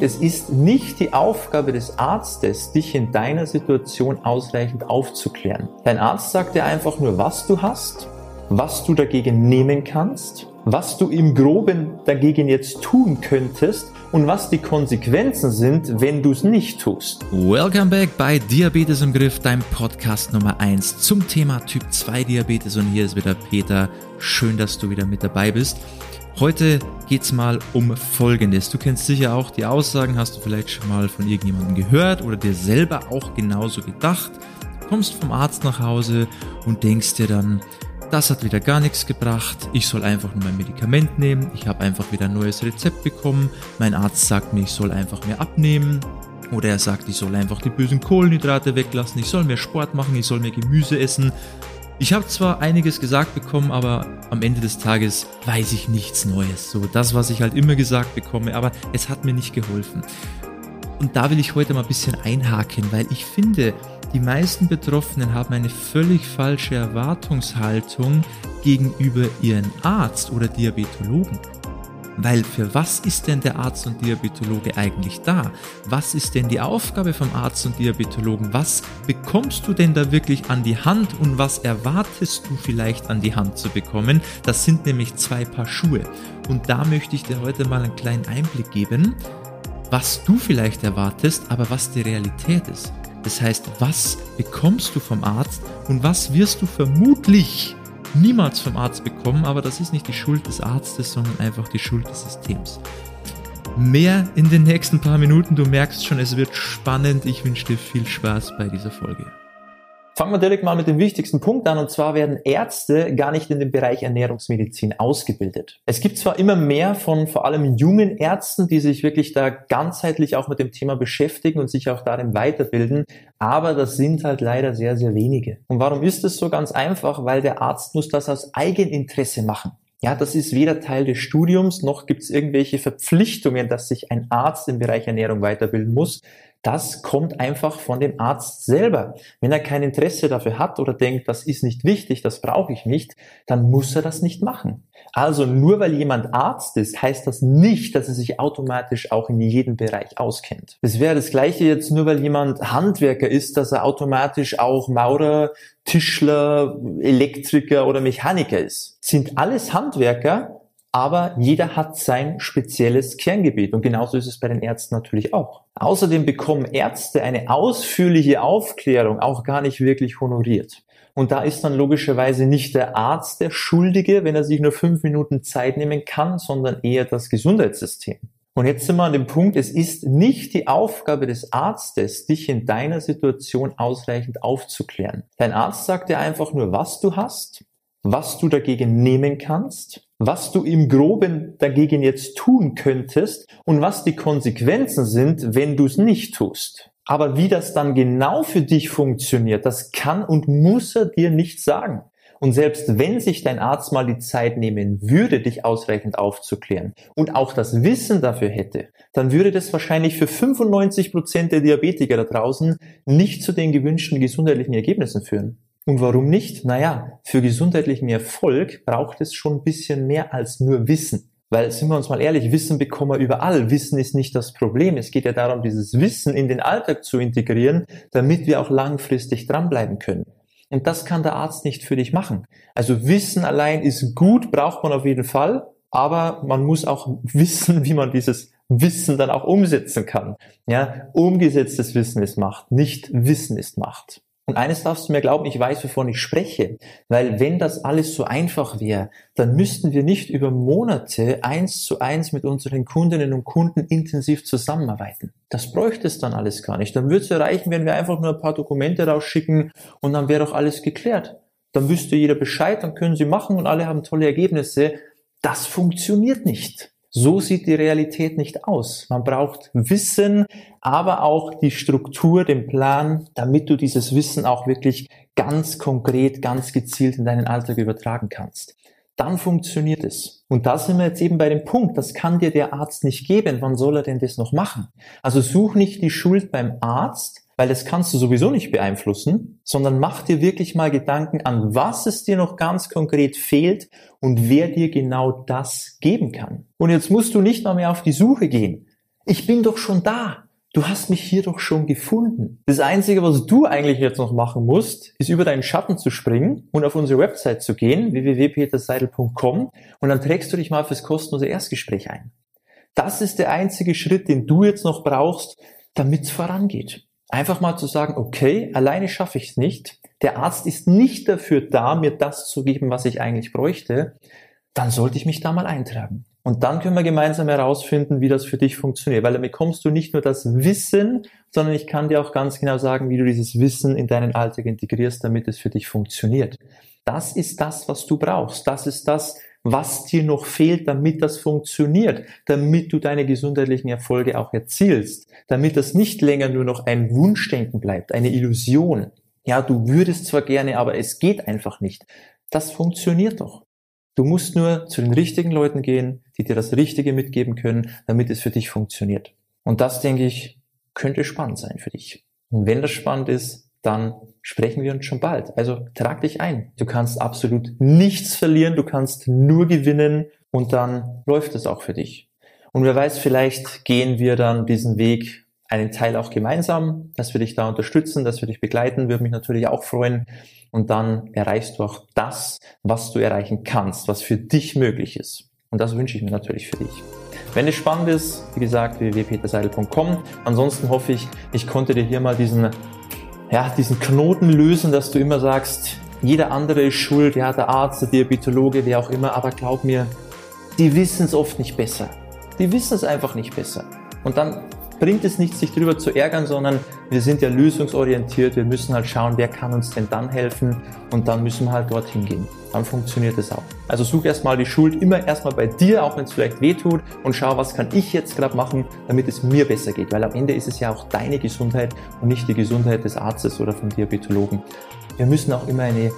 Es ist nicht die Aufgabe des Arztes, dich in deiner Situation ausreichend aufzuklären. Dein Arzt sagt dir einfach nur, was du hast, was du dagegen nehmen kannst, was du im groben dagegen jetzt tun könntest und was die Konsequenzen sind, wenn du es nicht tust. Welcome back bei Diabetes im Griff, deinem Podcast Nummer 1 zum Thema Typ 2 Diabetes und hier ist wieder Peter. Schön, dass du wieder mit dabei bist. Heute geht's mal um Folgendes. Du kennst sicher auch die Aussagen, hast du vielleicht schon mal von irgendjemandem gehört oder dir selber auch genauso gedacht. Du kommst vom Arzt nach Hause und denkst dir dann, das hat wieder gar nichts gebracht, ich soll einfach nur mein Medikament nehmen, ich habe einfach wieder ein neues Rezept bekommen, mein Arzt sagt mir, ich soll einfach mehr abnehmen, oder er sagt, ich soll einfach die bösen Kohlenhydrate weglassen, ich soll mehr Sport machen, ich soll mehr Gemüse essen. Ich habe zwar einiges gesagt bekommen, aber am Ende des Tages weiß ich nichts Neues. So das, was ich halt immer gesagt bekomme, aber es hat mir nicht geholfen. Und da will ich heute mal ein bisschen einhaken, weil ich finde, die meisten Betroffenen haben eine völlig falsche Erwartungshaltung gegenüber ihren Arzt oder Diabetologen. Weil für was ist denn der Arzt und Diabetologe eigentlich da? Was ist denn die Aufgabe vom Arzt und Diabetologen? Was bekommst du denn da wirklich an die Hand und was erwartest du vielleicht an die Hand zu bekommen? Das sind nämlich zwei Paar Schuhe. Und da möchte ich dir heute mal einen kleinen Einblick geben, was du vielleicht erwartest, aber was die Realität ist. Das heißt, was bekommst du vom Arzt und was wirst du vermutlich niemals vom Arzt bekommen, aber das ist nicht die Schuld des Arztes, sondern einfach die Schuld des Systems. Mehr in den nächsten paar Minuten, du merkst schon, es wird spannend. Ich wünsche dir viel Spaß bei dieser Folge. Fangen wir direkt mal mit dem wichtigsten Punkt an, und zwar werden Ärzte gar nicht in dem Bereich Ernährungsmedizin ausgebildet. Es gibt zwar immer mehr von vor allem jungen Ärzten, die sich wirklich da ganzheitlich auch mit dem Thema beschäftigen und sich auch darin weiterbilden, aber das sind halt leider sehr, sehr wenige. Und warum ist es so ganz einfach? Weil der Arzt muss das aus Eigeninteresse machen. Ja, das ist weder Teil des Studiums, noch gibt es irgendwelche Verpflichtungen, dass sich ein Arzt im Bereich Ernährung weiterbilden muss, das kommt einfach von dem Arzt selber. Wenn er kein Interesse dafür hat oder denkt, das ist nicht wichtig, das brauche ich nicht, dann muss er das nicht machen. Also nur weil jemand Arzt ist, heißt das nicht, dass er sich automatisch auch in jedem Bereich auskennt. Es wäre das gleiche jetzt nur weil jemand Handwerker ist, dass er automatisch auch Maurer, Tischler, Elektriker oder Mechaniker ist. Sind alles Handwerker, aber jeder hat sein spezielles Kerngebiet und genauso ist es bei den Ärzten natürlich auch. Außerdem bekommen Ärzte eine ausführliche Aufklärung auch gar nicht wirklich honoriert. Und da ist dann logischerweise nicht der Arzt der Schuldige, wenn er sich nur fünf Minuten Zeit nehmen kann, sondern eher das Gesundheitssystem. Und jetzt sind wir an dem Punkt, es ist nicht die Aufgabe des Arztes, dich in deiner Situation ausreichend aufzuklären. Dein Arzt sagt dir einfach nur, was du hast, was du dagegen nehmen kannst was du im groben dagegen jetzt tun könntest und was die Konsequenzen sind, wenn du es nicht tust. Aber wie das dann genau für dich funktioniert, das kann und muss er dir nicht sagen. Und selbst wenn sich dein Arzt mal die Zeit nehmen würde, dich ausreichend aufzuklären und auch das Wissen dafür hätte, dann würde das wahrscheinlich für 95 Prozent der Diabetiker da draußen nicht zu den gewünschten gesundheitlichen Ergebnissen führen. Und warum nicht? Naja, für gesundheitlichen Erfolg braucht es schon ein bisschen mehr als nur Wissen. Weil, sind wir uns mal ehrlich, Wissen bekommen wir überall. Wissen ist nicht das Problem. Es geht ja darum, dieses Wissen in den Alltag zu integrieren, damit wir auch langfristig dranbleiben können. Und das kann der Arzt nicht für dich machen. Also Wissen allein ist gut, braucht man auf jeden Fall, aber man muss auch wissen, wie man dieses Wissen dann auch umsetzen kann. Ja, umgesetztes Wissen ist Macht, nicht Wissen ist Macht. Und eines darfst du mir glauben, ich weiß, wovon ich spreche. Weil wenn das alles so einfach wäre, dann müssten wir nicht über Monate eins zu eins mit unseren Kundinnen und Kunden intensiv zusammenarbeiten. Das bräuchte es dann alles gar nicht. Dann würde es erreichen, wenn wir einfach nur ein paar Dokumente rausschicken und dann wäre doch alles geklärt. Dann wüsste jeder Bescheid, dann können sie machen und alle haben tolle Ergebnisse. Das funktioniert nicht. So sieht die Realität nicht aus. Man braucht Wissen, aber auch die Struktur, den Plan, damit du dieses Wissen auch wirklich ganz konkret, ganz gezielt in deinen Alltag übertragen kannst. Dann funktioniert es. Und da sind wir jetzt eben bei dem Punkt, das kann dir der Arzt nicht geben. Wann soll er denn das noch machen? Also such nicht die Schuld beim Arzt, weil das kannst du sowieso nicht beeinflussen, sondern mach dir wirklich mal Gedanken an, was es dir noch ganz konkret fehlt und wer dir genau das geben kann. Und jetzt musst du nicht mal mehr auf die Suche gehen. Ich bin doch schon da. Du hast mich hier doch schon gefunden. Das Einzige, was du eigentlich jetzt noch machen musst, ist über deinen Schatten zu springen und auf unsere Website zu gehen, www.peterseidel.com und dann trägst du dich mal fürs kostenlose Erstgespräch ein. Das ist der einzige Schritt, den du jetzt noch brauchst, damit es vorangeht. Einfach mal zu sagen, okay, alleine schaffe ich es nicht. Der Arzt ist nicht dafür da, mir das zu geben, was ich eigentlich bräuchte. Dann sollte ich mich da mal eintragen. Und dann können wir gemeinsam herausfinden, wie das für dich funktioniert. Weil dann bekommst du nicht nur das Wissen, sondern ich kann dir auch ganz genau sagen, wie du dieses Wissen in deinen Alltag integrierst, damit es für dich funktioniert. Das ist das, was du brauchst. Das ist das, was dir noch fehlt, damit das funktioniert, damit du deine gesundheitlichen Erfolge auch erzielst, damit das nicht länger nur noch ein Wunschdenken bleibt, eine Illusion. Ja, du würdest zwar gerne, aber es geht einfach nicht. Das funktioniert doch. Du musst nur zu den richtigen Leuten gehen, die dir das Richtige mitgeben können, damit es für dich funktioniert. Und das, denke ich, könnte spannend sein für dich. Und wenn das spannend ist, dann sprechen wir uns schon bald. Also trag dich ein. Du kannst absolut nichts verlieren, du kannst nur gewinnen und dann läuft es auch für dich. Und wer weiß, vielleicht gehen wir dann diesen Weg einen Teil auch gemeinsam, dass wir dich da unterstützen, dass wir dich begleiten, würde mich natürlich auch freuen. Und dann erreichst du auch das, was du erreichen kannst, was für dich möglich ist. Und das wünsche ich mir natürlich für dich. Wenn es spannend ist, wie gesagt, www.peterseidel.com. Ansonsten hoffe ich, ich konnte dir hier mal diesen, ja, diesen Knoten lösen, dass du immer sagst, jeder andere ist schuld, ja, der Arzt, der Diabetologe, wer auch immer, aber glaub mir, die wissen es oft nicht besser. Die wissen es einfach nicht besser. Und dann bringt es nichts, sich darüber zu ärgern, sondern wir sind ja lösungsorientiert. Wir müssen halt schauen, wer kann uns denn dann helfen und dann müssen wir halt dorthin gehen. Dann funktioniert es auch. Also such erstmal die Schuld immer erstmal bei dir, auch wenn es vielleicht weh tut und schau, was kann ich jetzt gerade machen, damit es mir besser geht. Weil am Ende ist es ja auch deine Gesundheit und nicht die Gesundheit des Arztes oder vom Diabetologen. Wir müssen auch immer eine,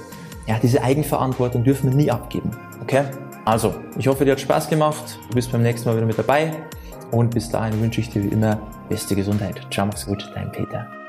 ja, diese Eigenverantwortung dürfen wir nie abgeben. Okay? Also, ich hoffe, dir hat Spaß gemacht. Du bist beim nächsten Mal wieder mit dabei. Und bis dahin wünsche ich dir wie immer beste Gesundheit. Ciao, mach's gut, dein Peter.